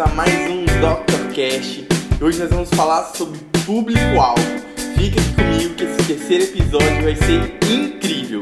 a mais um Dr. Cash. Hoje nós vamos falar sobre público-alvo. Fica aqui comigo que esse terceiro episódio vai ser incrível.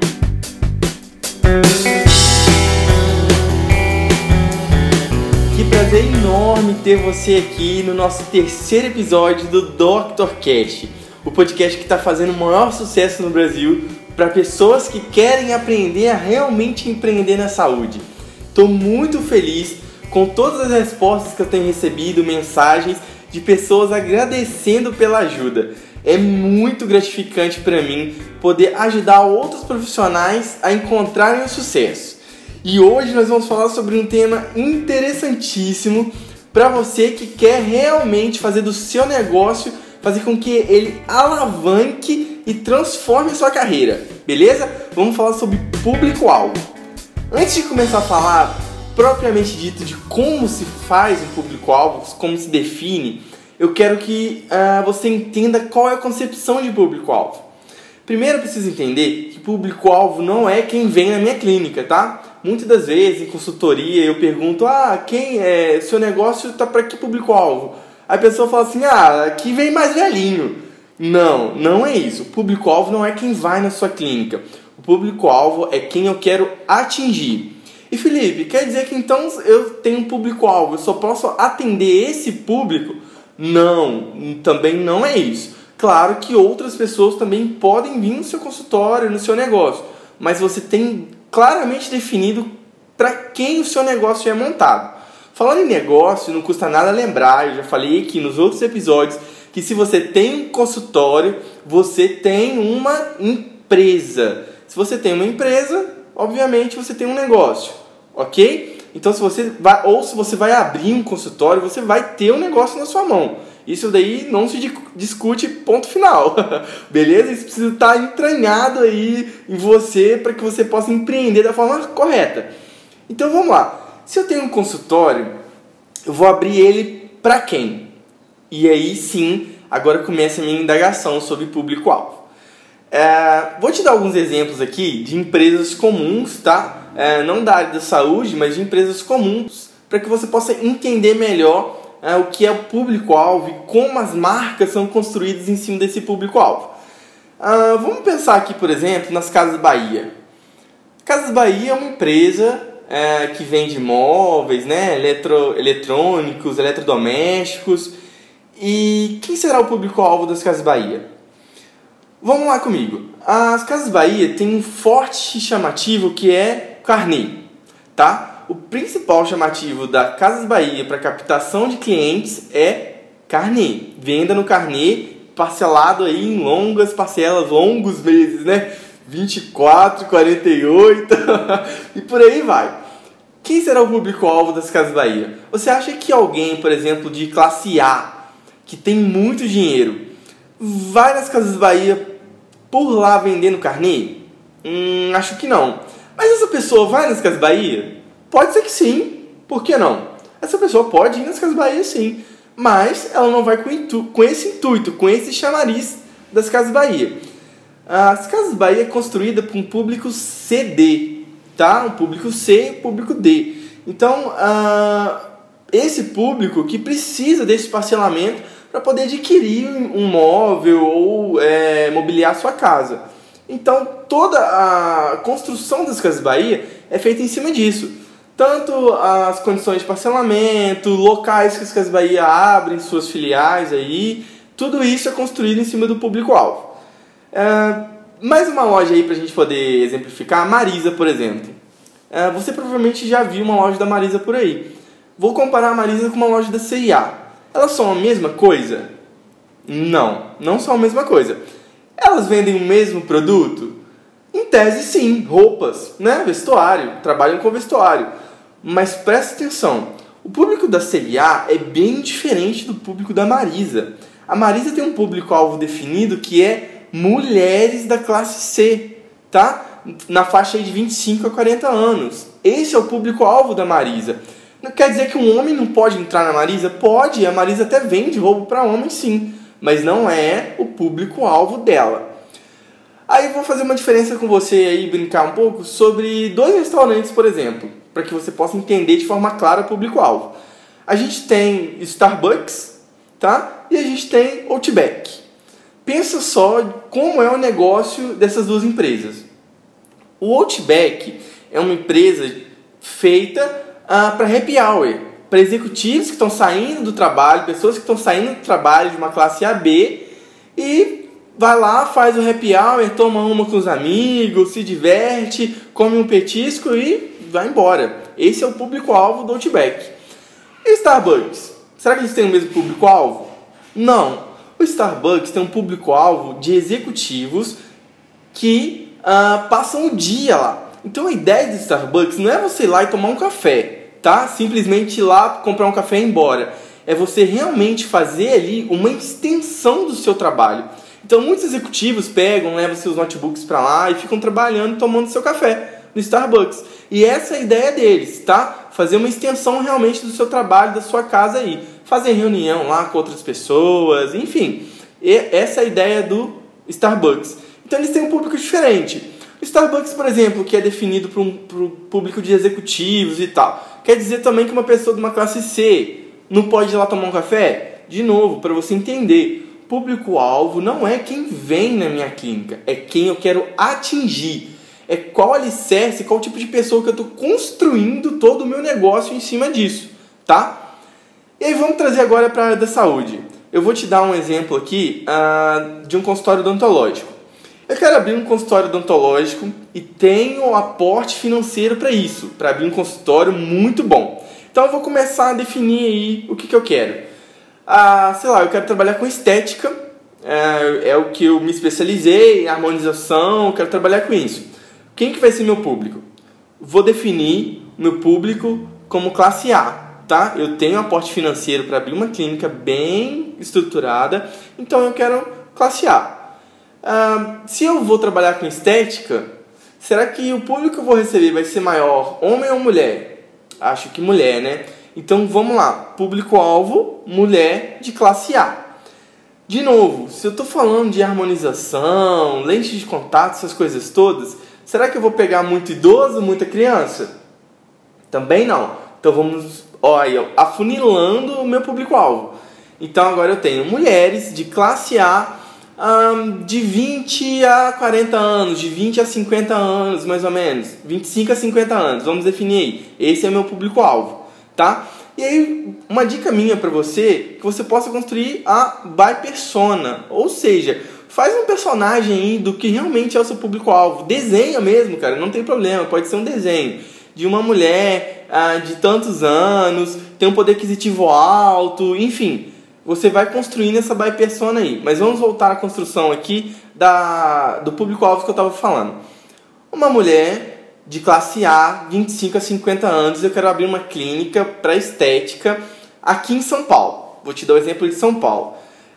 Que prazer enorme ter você aqui no nosso terceiro episódio do Dr. Cash, o podcast que está fazendo o maior sucesso no Brasil para pessoas que querem aprender a realmente empreender na saúde. Estou muito feliz com todas as respostas que eu tenho recebido, mensagens de pessoas agradecendo pela ajuda. É muito gratificante para mim poder ajudar outros profissionais a encontrarem o sucesso. E hoje nós vamos falar sobre um tema interessantíssimo para você que quer realmente fazer do seu negócio, fazer com que ele alavanque e transforme a sua carreira, beleza? Vamos falar sobre público-alvo. Antes de começar a falar propriamente dito de como se faz um público-alvo, como se define, eu quero que uh, você entenda qual é a concepção de público-alvo. Primeiro eu preciso entender que público-alvo não é quem vem na minha clínica, tá? Muitas das vezes em consultoria eu pergunto: ah, quem é, seu negócio tá para que público-alvo? A pessoa fala assim: ah, aqui vem mais velhinho. Não, não é isso. O público-alvo não é quem vai na sua clínica. O público-alvo é quem eu quero atingir. E Felipe, quer dizer que então eu tenho um público-alvo, eu só posso atender esse público? Não, também não é isso. Claro que outras pessoas também podem vir no seu consultório, no seu negócio, mas você tem claramente definido para quem o seu negócio é montado. Falando em negócio, não custa nada lembrar, eu já falei aqui nos outros episódios, que se você tem um consultório, você tem uma empresa. Se você tem uma empresa, obviamente você tem um negócio, ok? Então se você vai ou se você vai abrir um consultório, você vai ter um negócio na sua mão. Isso daí não se discute ponto final. Beleza? Isso precisa estar entranhado aí em você para que você possa empreender da forma correta. Então vamos lá. Se eu tenho um consultório, eu vou abrir ele para quem? E aí sim, agora começa a minha indagação sobre público-alvo. É, vou te dar alguns exemplos aqui de empresas comuns, tá? É, não da área da saúde, mas de empresas comuns, para que você possa entender melhor é, o que é o público-alvo e como as marcas são construídas em cima desse público-alvo. Ah, vamos pensar aqui, por exemplo, nas Casas Bahia. Casas Bahia é uma empresa é, que vende móveis, né, eletro, eletrônicos, eletrodomésticos. E quem será o público-alvo das Casas Bahia? Vamos lá comigo. As Casas Bahia têm um forte chamativo que é carnê, tá? O principal chamativo da Casas Bahia para captação de clientes é carnê. Venda no carnê, parcelado aí em longas parcelas, longos meses, né? 24, 48 e por aí vai. Quem será o público-alvo das Casas Bahia? Você acha que alguém, por exemplo, de classe A, que tem muito dinheiro, vai nas Casas Bahia por lá vendendo carnê? Hum, acho que não. Mas essa pessoa vai nas Casas Bahia? Pode ser que sim. Por que não? Essa pessoa pode ir nas Casas Bahia sim. Mas ela não vai com, com esse intuito, com esse chamariz das Casas Bahia. As Casas Bahia é construída para um público CD, tá? Um público C e público D. Então, uh, esse público que precisa desse parcelamento para poder adquirir um móvel ou é, mobiliar sua casa. Então toda a construção das Casas Bahia é feita em cima disso. Tanto as condições de parcelamento, locais que as Casas Bahia abrem suas filiais aí, tudo isso é construído em cima do público-alvo. É, mais uma loja aí para a gente poder exemplificar, a Marisa, por exemplo. É, você provavelmente já viu uma loja da Marisa por aí. Vou comparar a Marisa com uma loja da CIA. Elas são a mesma coisa? Não, não são a mesma coisa. Elas vendem o mesmo produto? Em tese, sim, roupas, né? vestuário, trabalham com vestuário. Mas presta atenção, o público da CIA é bem diferente do público da Marisa. A Marisa tem um público-alvo definido que é mulheres da classe C, tá? Na faixa de 25 a 40 anos. Esse é o público-alvo da Marisa. Não quer dizer que um homem não pode entrar na Marisa? Pode, a Marisa até vende roubo para homem sim, mas não é o público-alvo dela. Aí vou fazer uma diferença com você aí, brincar um pouco sobre dois restaurantes, por exemplo, para que você possa entender de forma clara o público-alvo. a gente tem Starbucks, tá? E a gente tem Outback. Pensa só como é o negócio dessas duas empresas. O Outback é uma empresa feita uh, para happy hour, para executivos que estão saindo do trabalho, pessoas que estão saindo do trabalho de uma classe AB e vai lá, faz o happy hour, toma uma com os amigos, se diverte, come um petisco e vai embora. Esse é o público-alvo do Outback. E Starbucks? Será que eles têm o mesmo público-alvo? Não. O Starbucks tem um público-alvo de executivos que uh, passam o dia lá. Então a ideia do Starbucks não é você ir lá e tomar um café, tá? Simplesmente ir lá comprar um café e ir embora. É você realmente fazer ali uma extensão do seu trabalho. Então muitos executivos pegam, levam seus notebooks para lá e ficam trabalhando, tomando seu café no Starbucks. E essa é a ideia deles, tá? Fazer uma extensão realmente do seu trabalho, da sua casa aí. Fazer reunião lá com outras pessoas, enfim. E essa é a ideia do Starbucks. Então eles têm um público diferente. O Starbucks, por exemplo, que é definido para um pro público de executivos e tal, quer dizer também que uma pessoa de uma classe C não pode ir lá tomar um café? De novo, para você entender, público-alvo não é quem vem na minha clínica, é quem eu quero atingir. É qual alicerce, qual tipo de pessoa que eu estou construindo todo o meu negócio em cima disso, tá? E aí vamos trazer agora para a área da saúde. Eu vou te dar um exemplo aqui uh, de um consultório odontológico. Eu quero abrir um consultório odontológico e tenho aporte financeiro para isso, para abrir um consultório muito bom. Então eu vou começar a definir aí o que, que eu quero. Ah, sei lá, eu quero trabalhar com estética, é, é o que eu me especializei, harmonização, quero trabalhar com isso. Quem que vai ser meu público? Vou definir meu público como classe A, tá? Eu tenho aporte financeiro para abrir uma clínica bem estruturada, então eu quero classe A. Ah, se eu vou trabalhar com estética, será que o público que eu vou receber vai ser maior, homem ou mulher? Acho que mulher, né? Então vamos lá, público-alvo, mulher de classe A. De novo, se eu estou falando de harmonização, lente de contato, essas coisas todas, será que eu vou pegar muito idoso, muita criança? Também não. Então vamos, olha, afunilando o meu público-alvo. Então agora eu tenho mulheres de classe A um, de 20 a 40 anos, de 20 a 50 anos, mais ou menos. 25 a 50 anos, vamos definir aí. Esse é meu público-alvo, tá? E aí, uma dica minha para você, que você possa construir a by persona, ou seja, faz um personagem aí do que realmente é o seu público-alvo. Desenha mesmo, cara, não tem problema, pode ser um desenho de uma mulher ah, de tantos anos, tem um poder aquisitivo alto, enfim você vai construindo essa by persona aí. Mas vamos voltar à construção aqui da, do público-alvo que eu estava falando. Uma mulher de classe A, 25 a 50 anos, eu quero abrir uma clínica para estética aqui em São Paulo. Vou te dar o um exemplo de São Paulo.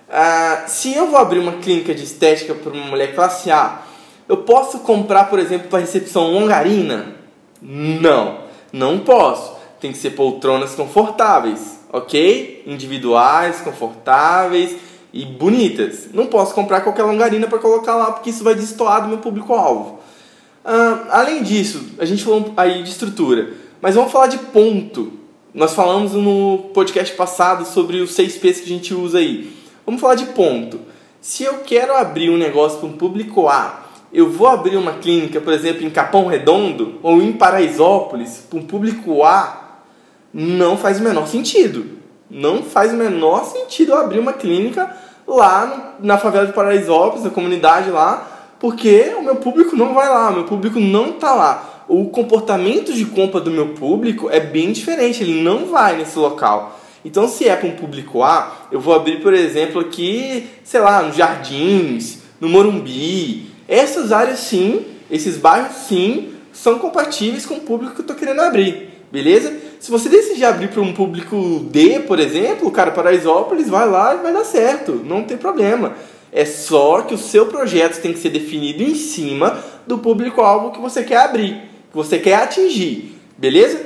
Uh, se eu vou abrir uma clínica de estética para uma mulher classe A, eu posso comprar, por exemplo, para recepção longarina? Não, não posso. Tem que ser poltronas confortáveis ok? Individuais, confortáveis e bonitas. Não posso comprar qualquer longarina para colocar lá porque isso vai destoar do meu público-alvo. Além disso, a gente falou aí de estrutura, mas vamos falar de ponto. Nós falamos no podcast passado sobre os seis P's que a gente usa aí. Vamos falar de ponto. Se eu quero abrir um negócio para um público A, eu vou abrir uma clínica, por exemplo, em Capão Redondo ou em Paraisópolis para um público A, não faz o menor sentido. Não faz o menor sentido abrir uma clínica lá na favela de Paraisópolis, na comunidade lá, porque o meu público não vai lá, o meu público não está lá. O comportamento de compra do meu público é bem diferente, ele não vai nesse local. Então, se é para um público A, eu vou abrir, por exemplo, aqui, sei lá, nos Jardins, no Morumbi. Essas áreas, sim, esses bairros, sim, são compatíveis com o público que eu estou querendo abrir, beleza? Se você decidir abrir para um público D, por exemplo, cara, Paraisópolis, vai lá e vai dar certo, não tem problema. É só que o seu projeto tem que ser definido em cima do público-alvo que você quer abrir, que você quer atingir, beleza?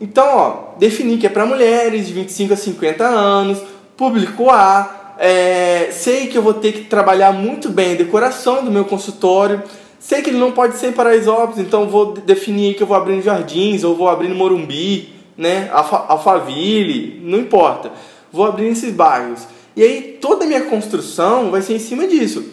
Então, ó, definir que é para mulheres de 25 a 50 anos, público A, é, sei que eu vou ter que trabalhar muito bem a decoração do meu consultório, sei que ele não pode ser em Paraisópolis, então vou definir que eu vou abrir no Jardins ou vou abrir no Morumbi, né? Alphaville, não importa. Vou abrir nesses bairros. E aí toda a minha construção vai ser em cima disso.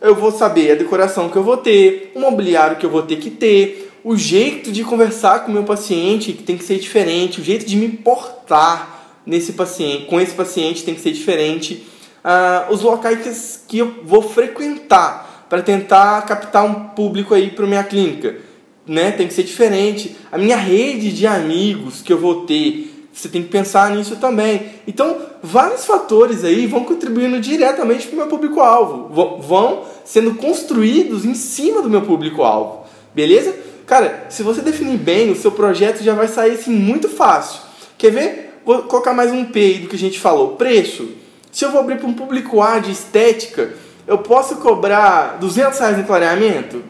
Eu vou saber a decoração que eu vou ter, o mobiliário que eu vou ter que ter, o jeito de conversar com o meu paciente que tem que ser diferente, o jeito de me portar nesse paciente, com esse paciente tem que ser diferente, uh, os locais que eu vou frequentar para tentar captar um público aí para minha clínica, né? Tem que ser diferente. A minha rede de amigos que eu vou ter, você tem que pensar nisso também. Então, vários fatores aí vão contribuindo diretamente para o meu público-alvo, vão sendo construídos em cima do meu público-alvo, beleza? Cara, se você definir bem, o seu projeto já vai sair assim muito fácil. Quer ver? Vou colocar mais um P aí do que a gente falou. Preço. Se eu vou abrir para um público A de estética, eu posso cobrar 200 reais no clareamento?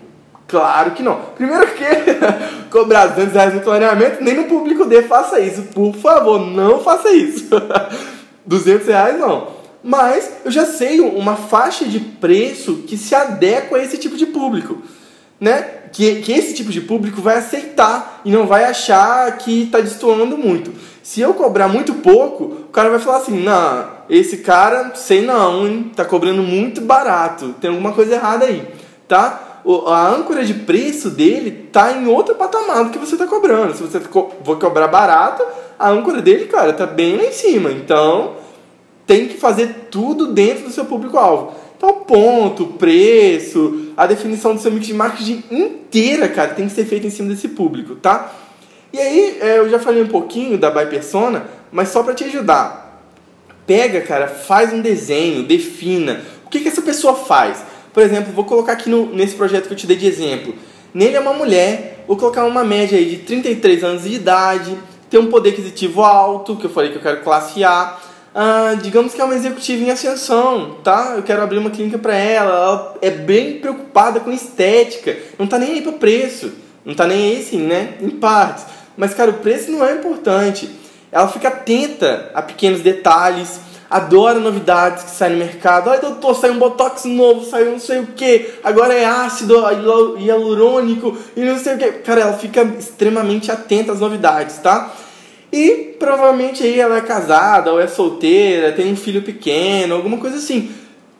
Claro que não. Primeiro que cobrar 200 reais no clareamento, nem no público D faça isso. Por favor, não faça isso. 200 reais não. Mas eu já sei uma faixa de preço que se adequa a esse tipo de público. Né? Que, que esse tipo de público vai aceitar e não vai achar que está destoando muito. Se eu cobrar muito pouco, o cara vai falar assim: não, esse cara, sei não, hein? tá cobrando muito barato, tem alguma coisa errada aí, tá? a âncora de preço dele tá em outro patamar do que você tá cobrando. Se você for cobrar barato, a âncora dele, cara, tá bem lá em cima. Então, tem que fazer tudo dentro do seu público-alvo. Então, ponto, preço, a definição do seu mix de marketing inteira, cara, tem que ser feita em cima desse público, tá? E aí, é, eu já falei um pouquinho da Buy Persona, mas só para te ajudar. Pega, cara, faz um desenho, defina. O que, que essa pessoa faz? Por exemplo, vou colocar aqui no, nesse projeto que eu te dei de exemplo. Nele é uma mulher, vou colocar uma média aí de 33 anos de idade, tem um poder aquisitivo alto, que eu falei que eu quero classe A. Ah, digamos que é uma executiva em ascensão, tá? Eu quero abrir uma clínica para ela. Ela é bem preocupada com estética, não tá nem aí para preço, não tá nem aí sim, né? Em partes. Mas cara, o preço não é importante. Ela fica atenta a pequenos detalhes adora novidades que saem no mercado. Ai, doutor, saiu um botox novo, saiu não sei o que, agora é ácido hialurônico e não sei o que. Cara, ela fica extremamente atenta às novidades, tá? E provavelmente aí ela é casada ou é solteira, tem um filho pequeno, alguma coisa assim.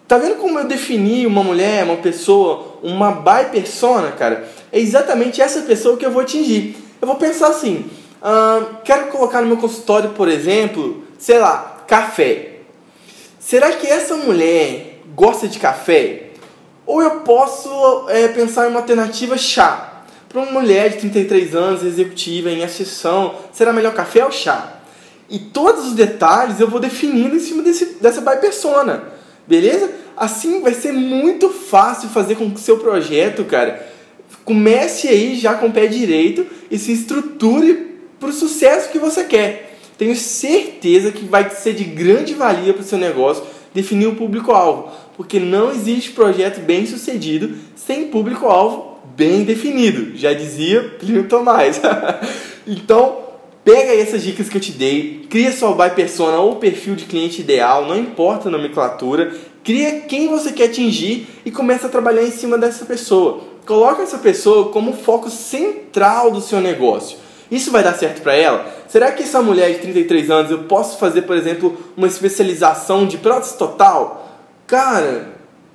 Tá vendo como eu defini uma mulher, uma pessoa, uma by persona, cara? É exatamente essa pessoa que eu vou atingir. Eu vou pensar assim, quero colocar no meu consultório, por exemplo, sei lá, café. Será que essa mulher gosta de café? Ou eu posso é, pensar em uma alternativa chá? Para uma mulher de 33 anos, executiva, em ascensão, será melhor café ou chá? E todos os detalhes eu vou definindo em cima desse, dessa by persona, beleza? Assim vai ser muito fácil fazer com que o seu projeto, cara, comece aí já com o pé direito e se estruture para o sucesso que você quer. Tenho certeza que vai ser de grande valia para o seu negócio definir o público-alvo, porque não existe projeto bem sucedido sem público-alvo bem definido, já dizia Plínio Tomás. então, pega essas dicas que eu te dei, cria sua buy persona ou perfil de cliente ideal, não importa a nomenclatura, cria quem você quer atingir e começa a trabalhar em cima dessa pessoa. Coloca essa pessoa como foco central do seu negócio. Isso vai dar certo para ela? Será que essa mulher de 33 anos eu posso fazer, por exemplo, uma especialização de prótese total? Cara,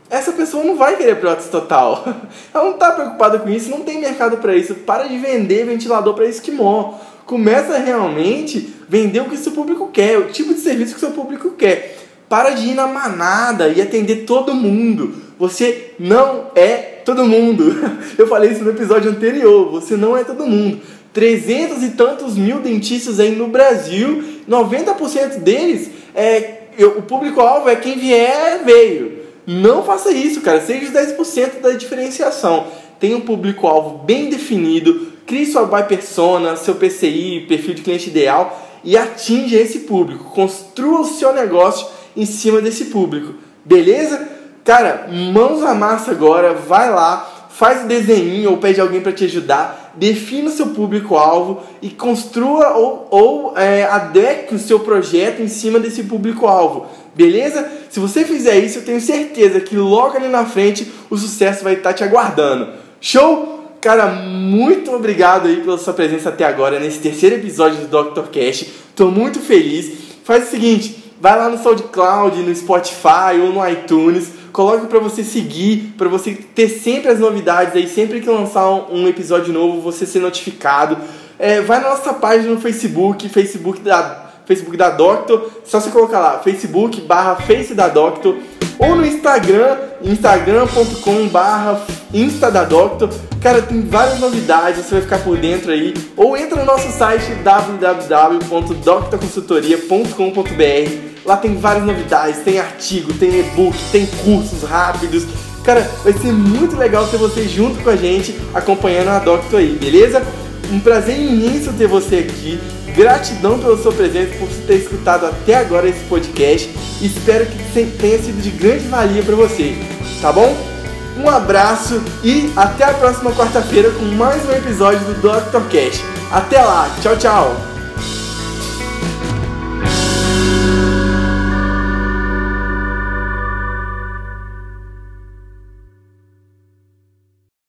essa pessoa não vai querer prótese total. Ela não está preocupada com isso, não tem mercado para isso. Para de vender ventilador para esquimó. Começa realmente vender o que seu público quer, o tipo de serviço que seu público quer. Para de ir na manada e atender todo mundo. Você não é todo mundo. Eu falei isso no episódio anterior. Você não é todo mundo. 300 e tantos mil dentistas aí no Brasil, 90% deles, é, o público-alvo é quem vier, veio. Não faça isso, cara. Seja os 10% da diferenciação. Tenha um público-alvo bem definido, crie sua buy persona, seu PCI, perfil de cliente ideal e atinja esse público. Construa o seu negócio em cima desse público. Beleza? Cara, mãos à massa agora, vai lá faz o desenho ou pede alguém para te ajudar, defina o seu público-alvo e construa ou, ou é, adeque o seu projeto em cima desse público-alvo. Beleza? Se você fizer isso, eu tenho certeza que logo ali na frente o sucesso vai estar te aguardando. Show? cara, muito obrigado aí pela sua presença até agora nesse terceiro episódio do Dr. Cash. Tô muito feliz. Faz o seguinte, vai lá no SoundCloud, no Spotify ou no iTunes, coloque para você seguir, para você ter sempre as novidades aí, sempre que lançar um episódio novo, você ser notificado. É, vai na nossa página no Facebook, Facebook da Facebook da Doctor, só você colocar lá, Facebook barra Face da Doctor, ou no Instagram, instagram.com barra Insta da Doctor. Cara, tem várias novidades, você vai ficar por dentro aí. Ou entra no nosso site www.doctorconsultoria.com.br. Lá tem várias novidades, tem artigo, tem e-book, tem cursos rápidos. Cara, vai ser muito legal ter você junto com a gente acompanhando a Doctor aí, beleza? Um prazer imenso ter você aqui. Gratidão pela sua presença, por ter escutado até agora esse podcast. Espero que tenha sido de grande valia para você, tá bom? Um abraço e até a próxima quarta-feira com mais um episódio do Dr. Cash. Até lá, tchau, tchau!